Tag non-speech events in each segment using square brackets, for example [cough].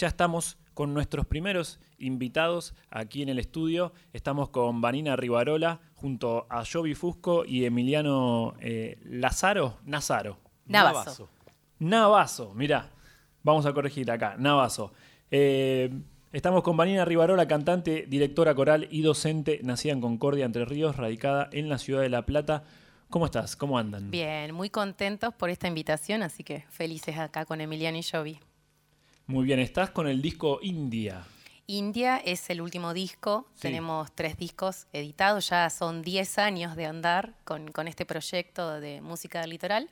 ya estamos con nuestros primeros invitados aquí en el estudio. Estamos con Vanina Rivarola junto a Jovi Fusco y Emiliano eh, Lazaro. Nazaro. Navazo. Navazo, mirá. Vamos a corregir acá. Navazo. Eh, estamos con Vanina Rivarola, cantante, directora coral y docente, nacida en Concordia, Entre Ríos, radicada en la ciudad de La Plata. ¿Cómo estás? ¿Cómo andan? Bien, muy contentos por esta invitación, así que felices acá con Emiliano y Jovi. Muy bien, estás con el disco India. India es el último disco, Sí. tenemos tres discos editados, ya son 10 años de andar con, con este proyecto de música del litoral.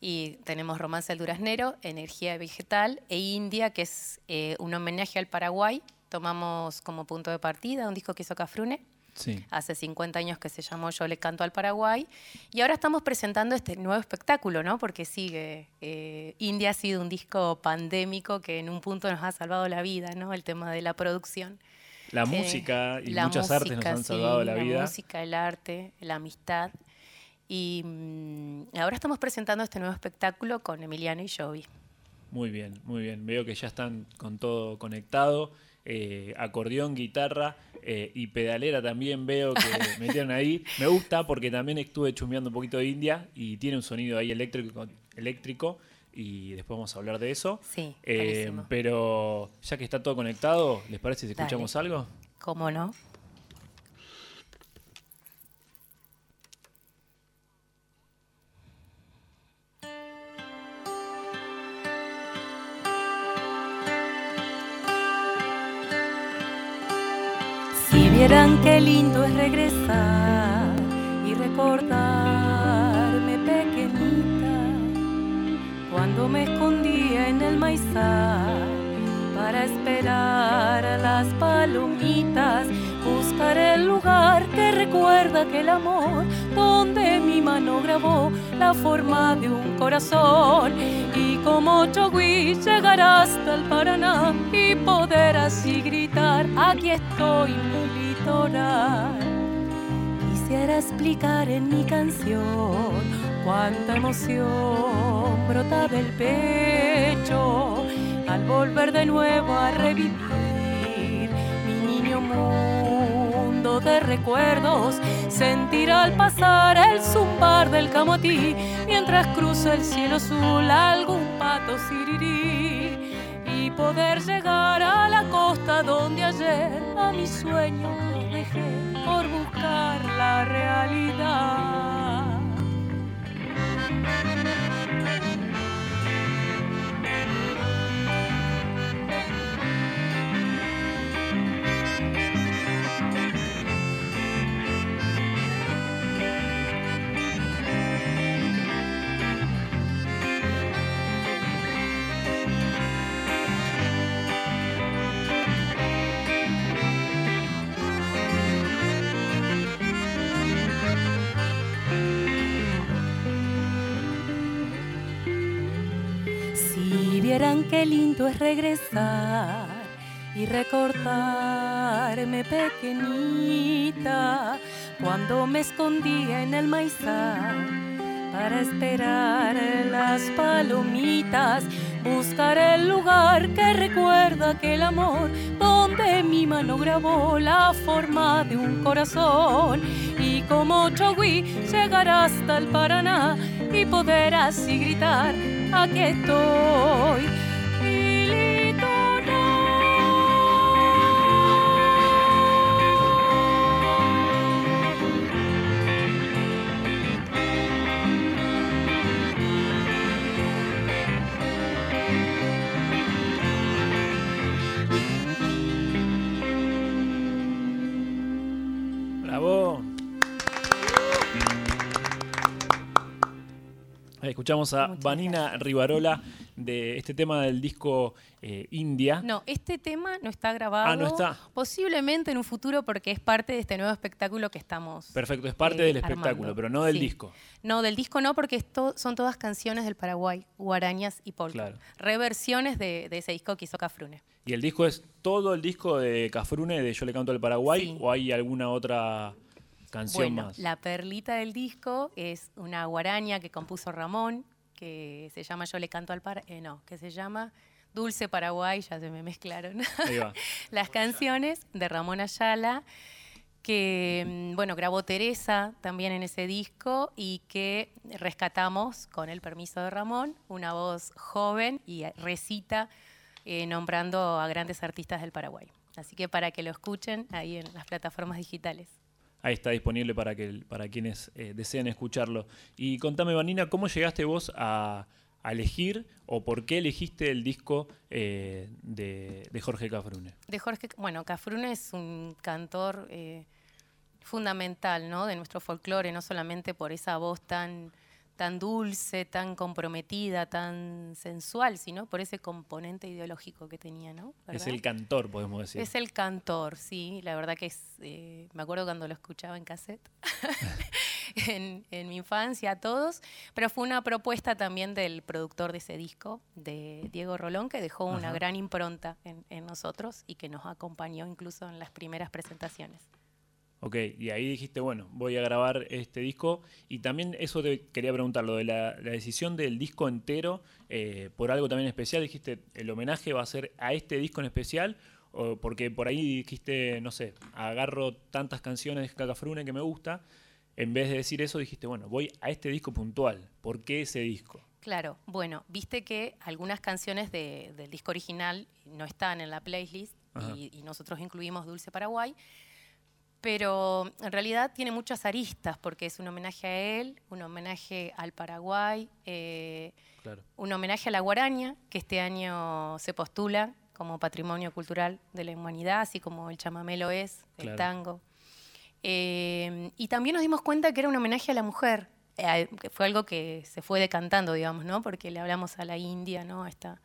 Y tenemos Romance del Duraznero, Energía Vegetal e India, que es eh, un homenaje al Paraguay. Tomamos como punto de partida un disco que hizo Cafrune, Sí. hace 50 años que se llamó Yo le canto al Paraguay. Y ahora estamos presentando este nuevo espectáculo, ¿no? Porque sigue. eh, India ha sido un disco pandémico que en un punto nos ha salvado la vida, ¿no? El tema de la producción. La Eh, música y la muchas artes nos han sí, salvado la vida. La música, el arte, la amistad. Y mm, ahora estamos presentando este nuevo espectáculo con Emiliano y Jovi. Muy bien, muy bien. Veo que ya están con todo conectado. Eh, acordeón, guitarra eh, y pedalera también veo que metieron ahí. Me gusta porque también estuve chumeando un poquito de India y tiene un sonido ahí eléctrico, eléctrico y después vamos a hablar de eso. Sí, Eh, pero ya que está todo conectado, ¿les parece si Dale. escuchamos algo? ¿Cómo no? Vieran qué lindo es regresar y recordarme pequeñita cuando me escondía en el maizal para esperar a las palomitas, buscar el lugar que recuerda aquel amor donde mi mano grabó la forma de un corazón. Y como Chogui hasta el Paraná y poder así gritar aquí estoy mi litoral quisiera explicar en mi canción cuánta emoción brota del pecho al volver de nuevo a revivir de recuerdos, sentir al pasar el zumbar del camotí mientras cruza el cielo azul algún pato sirirí y poder llegar a la costa donde ayer a mis sueños dejé por buscar la realidad. Qué lindo es regresar y recordarme pequeñita cuando me escondía en el maizal para esperar las palomitas, buscar el lugar que recuerda aquel amor donde mi mano grabó la forma de un corazón y como Chogui llegar hasta el Paraná y poder así gritar aquí estoy Escuchamos a Muchas Vanina Rivarola de este tema del disco eh, India. No, este tema no está grabado. Ah, no está. Posiblemente en un futuro porque es parte de este nuevo espectáculo que estamos. Perfecto, es parte eh, del espectáculo, armando. pero no del Sí. disco. No, del disco no, porque esto son todas canciones del Paraguay, guarañas y polka. Claro. Reversiones de, de ese disco que hizo Cafrune. ¿Y el disco es todo el disco de Cafrune de Yo le canto al Paraguay Sí. o hay alguna otra canción Bueno, más? la perlita del disco es una guaraña que compuso Ramón, que se llama Yo le canto al Paraguay. no, que se llama Dulce Paraguay, ya se me mezclaron [laughs] las canciones de Ramón Ayala, que mm, bueno, grabó Teresa también en ese disco y que rescatamos con el permiso de Ramón, una voz joven y recita eh, nombrando a grandes artistas del Paraguay. Así que para que lo escuchen ahí en las plataformas digitales. Ahí está disponible para, que, para quienes eh, deseen escucharlo. Y contame, Vanina, ¿cómo llegaste vos a, elegir o por qué elegiste el disco eh, de, Jorge Cafrune? De Jorge, bueno, Cafrune es un cantor eh, fundamental ¿no? de nuestro folclore, no solamente por esa voz tan tan dulce, tan comprometida, tan sensual, sino por ese componente ideológico que tenía, ¿no? Es el cantor, podemos decir. Es el cantor, sí. La verdad que es, eh, me acuerdo cuando lo escuchaba en cassette, [laughs] en, mi infancia, a todos, pero fue una propuesta también del productor de ese disco, de Diego Rolón, que dejó una gran impronta en nosotros y que nos acompañó incluso en las primeras presentaciones. Ok, y ahí dijiste, bueno, voy a grabar este disco. Y también eso te quería preguntar, lo de la, decisión del disco entero, eh, por algo también especial, dijiste, el homenaje va a ser a este disco en especial, o porque por ahí dijiste, no sé, agarro tantas canciones de Cacafrune que me gusta, en vez de decir eso dijiste, bueno, voy a este disco puntual, ¿por qué ese disco? Claro, bueno, viste que algunas canciones del disco original no están en la playlist y, y nosotros incluimos Dulce Paraguay pero en realidad tiene muchas aristas porque es un homenaje a él, un homenaje al Paraguay, eh, un homenaje a la guaraña, que este año se postula como patrimonio cultural de la humanidad, así como el chamamé lo es, el tango. Eh, y también nos dimos cuenta que era un homenaje a la mujer, eh, que fue algo que se fue decantando, digamos, ¿no? porque le hablamos a la India, ¿no? esta,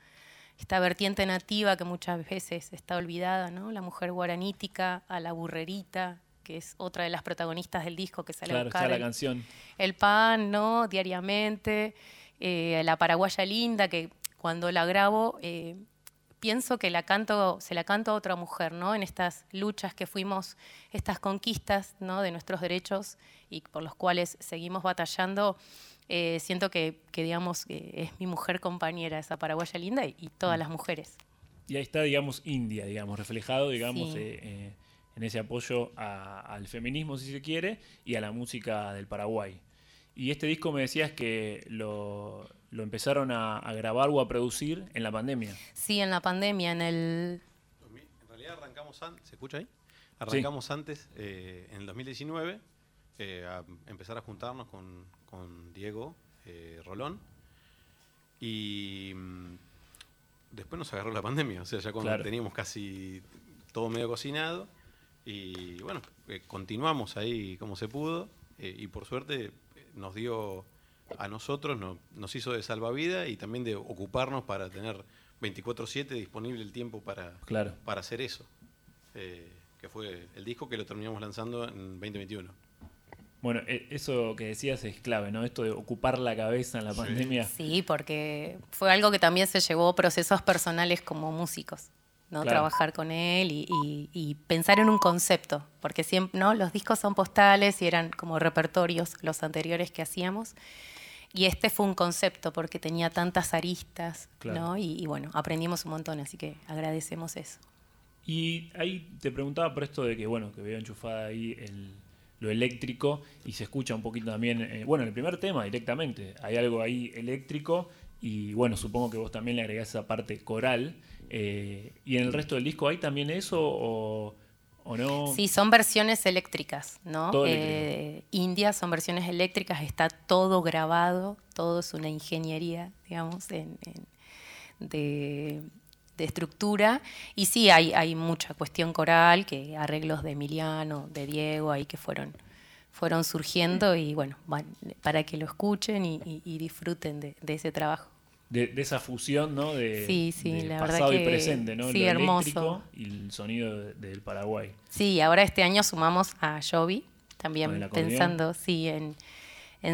esta vertiente nativa que muchas veces está olvidada, ¿no? la mujer guaranítica, a la burrerita, que es otra de las protagonistas del disco que sale a buscar la el, canción. el pan, ¿no? Diariamente, eh, la paraguaya linda, que cuando la grabo eh, pienso que la canto, se la canto a otra mujer, ¿no? En estas luchas que fuimos, estas conquistas, ¿no? De nuestros derechos y por los cuales seguimos batallando. Eh, siento que, digamos, es mi mujer compañera, esa paraguaya linda, y, todas mm. las mujeres. Y ahí está, digamos, India, digamos, reflejado, digamos, en ese apoyo al feminismo, si se quiere, y a la música del Paraguay. Y este disco me decías que lo, empezaron a, grabar o a producir en la pandemia. Sí, en la pandemia, en el... En realidad arrancamos antes, ¿se escucha ahí? Arrancamos antes, eh, en el 2019, eh, a empezar a juntarnos con, Diego eh, Rolón. Y mm, después nos agarró la pandemia, o sea, ya cuando teníamos casi todo medio cocinado y bueno, eh, continuamos ahí como se pudo eh, y por suerte eh, nos dio a nosotros, nos hizo de salvavidas y también de ocuparnos para tener 24/7 disponible el tiempo para, para hacer eso, que fue el disco que lo terminamos lanzando en 2021. Bueno, eso que decías es clave, ¿no? Esto de ocupar la cabeza en la pandemia. Sí, porque fue algo que también se llevó procesos personales como músicos. ¿no? Trabajar con él y, pensar en un concepto, porque siempre, ¿no? Los discos son postales y eran como repertorios los anteriores que hacíamos. Y este fue un concepto porque tenía tantas aristas, ¿no? Y, bueno, aprendimos un montón, así que agradecemos eso. Y ahí te preguntaba por esto de que, bueno, que veo enchufada ahí lo eléctrico y se escucha un poquito también, eh, bueno, en el primer tema directamente, hay algo ahí eléctrico y bueno, supongo que vos también le agregás esa parte coral. Eh, ¿Y en el resto del disco hay también eso o, no? Sí, son versiones eléctricas, ¿no? Eh, India son versiones eléctricas, está todo grabado, todo es una ingeniería, digamos, de, estructura. Y sí, hay, hay mucha cuestión coral, que arreglos de Emiliano, de Diego, ahí que fueron fueron surgiendo y bueno, para que lo escuchen y, disfruten de, ese trabajo de, esa fusión, ¿no? De, sí, sí, la pasado verdad y presente, ¿no? Sí, Lo hermoso. y el sonido del Paraguay. Sí, ahora este año sumamos a Jovi, también pensando, sí, en,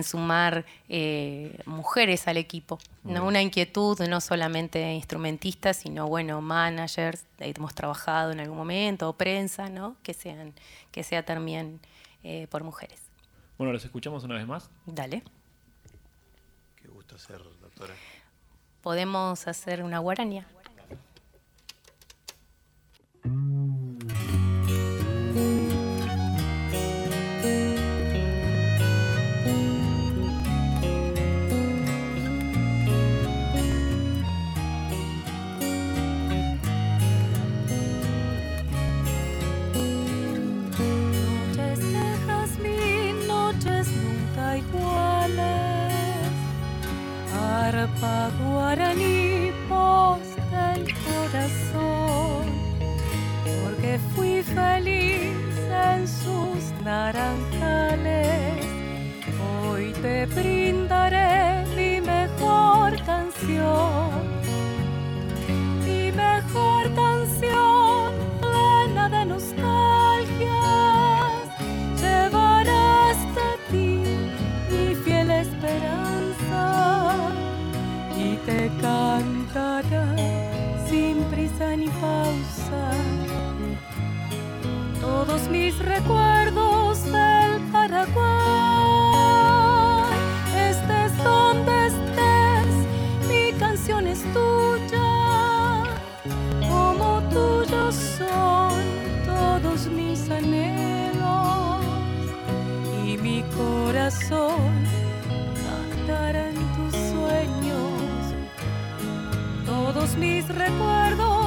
sumar eh, mujeres al equipo. ¿no? Una inquietud, no solamente instrumentistas, sino, bueno, managers, hemos trabajado en algún momento, o prensa, ¿no? Que, sean, que sea también eh, por mujeres. Bueno, ¿los escuchamos una vez más? Dale. Qué gusto ser, doctora podemos hacer una guaraña. naranjales. Hoy te brindaré mi mejor canción, mi mejor canción plena de nostalgias. Llevarás de ti mi fiel esperanza y te cantará sin prisa ni pausa todos mis recuerdos. Todos mis recuerdos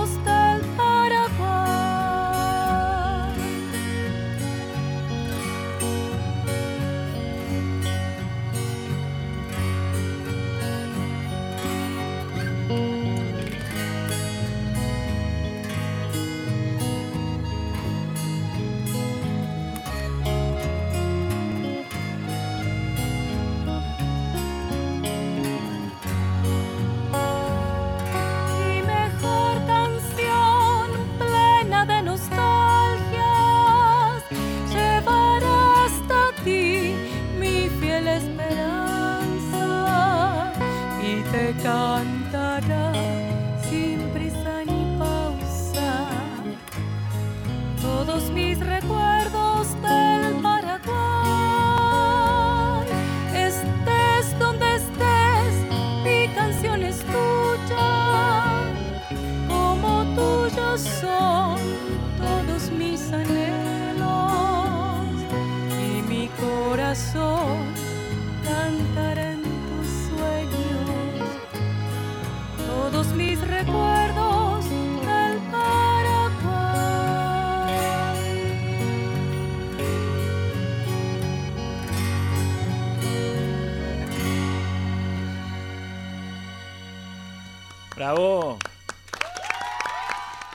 ¡Bravo!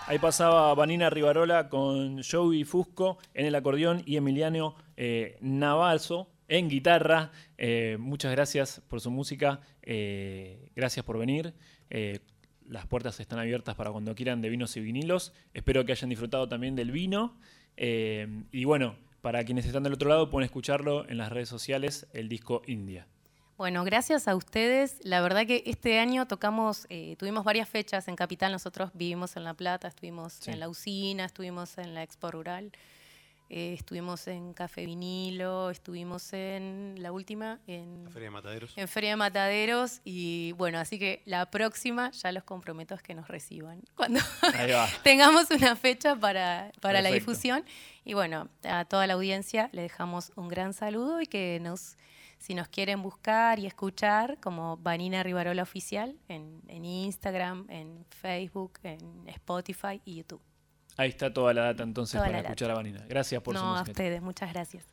Ahí pasaba Vanina Rivarola con Joey Fusco en el acordeón y Emiliano eh, Navalso en guitarra. Eh, muchas gracias por su música. eh, gracias por venir. Eh, las puertas están abiertas para cuando quieran de vinos y vinilos. Espero que hayan disfrutado también del vino. Y bueno, para quienes están del otro lado, pueden escucharlo en las redes sociales, el disco India. Bueno, gracias a ustedes. La verdad que este año tocamos, eh, tuvimos varias fechas en Capital. Nosotros vivimos en La Plata, estuvimos Sí. en La Usina, estuvimos en la Expo Rural, eh, estuvimos en Café Vinilo, estuvimos en la última, en, La Feria de Mataderos. en Feria de Mataderos. Y bueno, así que la próxima ya los comprometo es que nos reciban. Cuando [laughs] tengamos una fecha para, para la difusión. Y bueno, a toda la audiencia le dejamos un gran saludo y que nos, si nos quieren buscar y escuchar, como Vanina Rivarola Oficial en, en Instagram, en Facebook, en Spotify y YouTube. Ahí está toda la data entonces Toda para data. escuchar a Vanina. Gracias por su no, a ustedes, muchas gracias.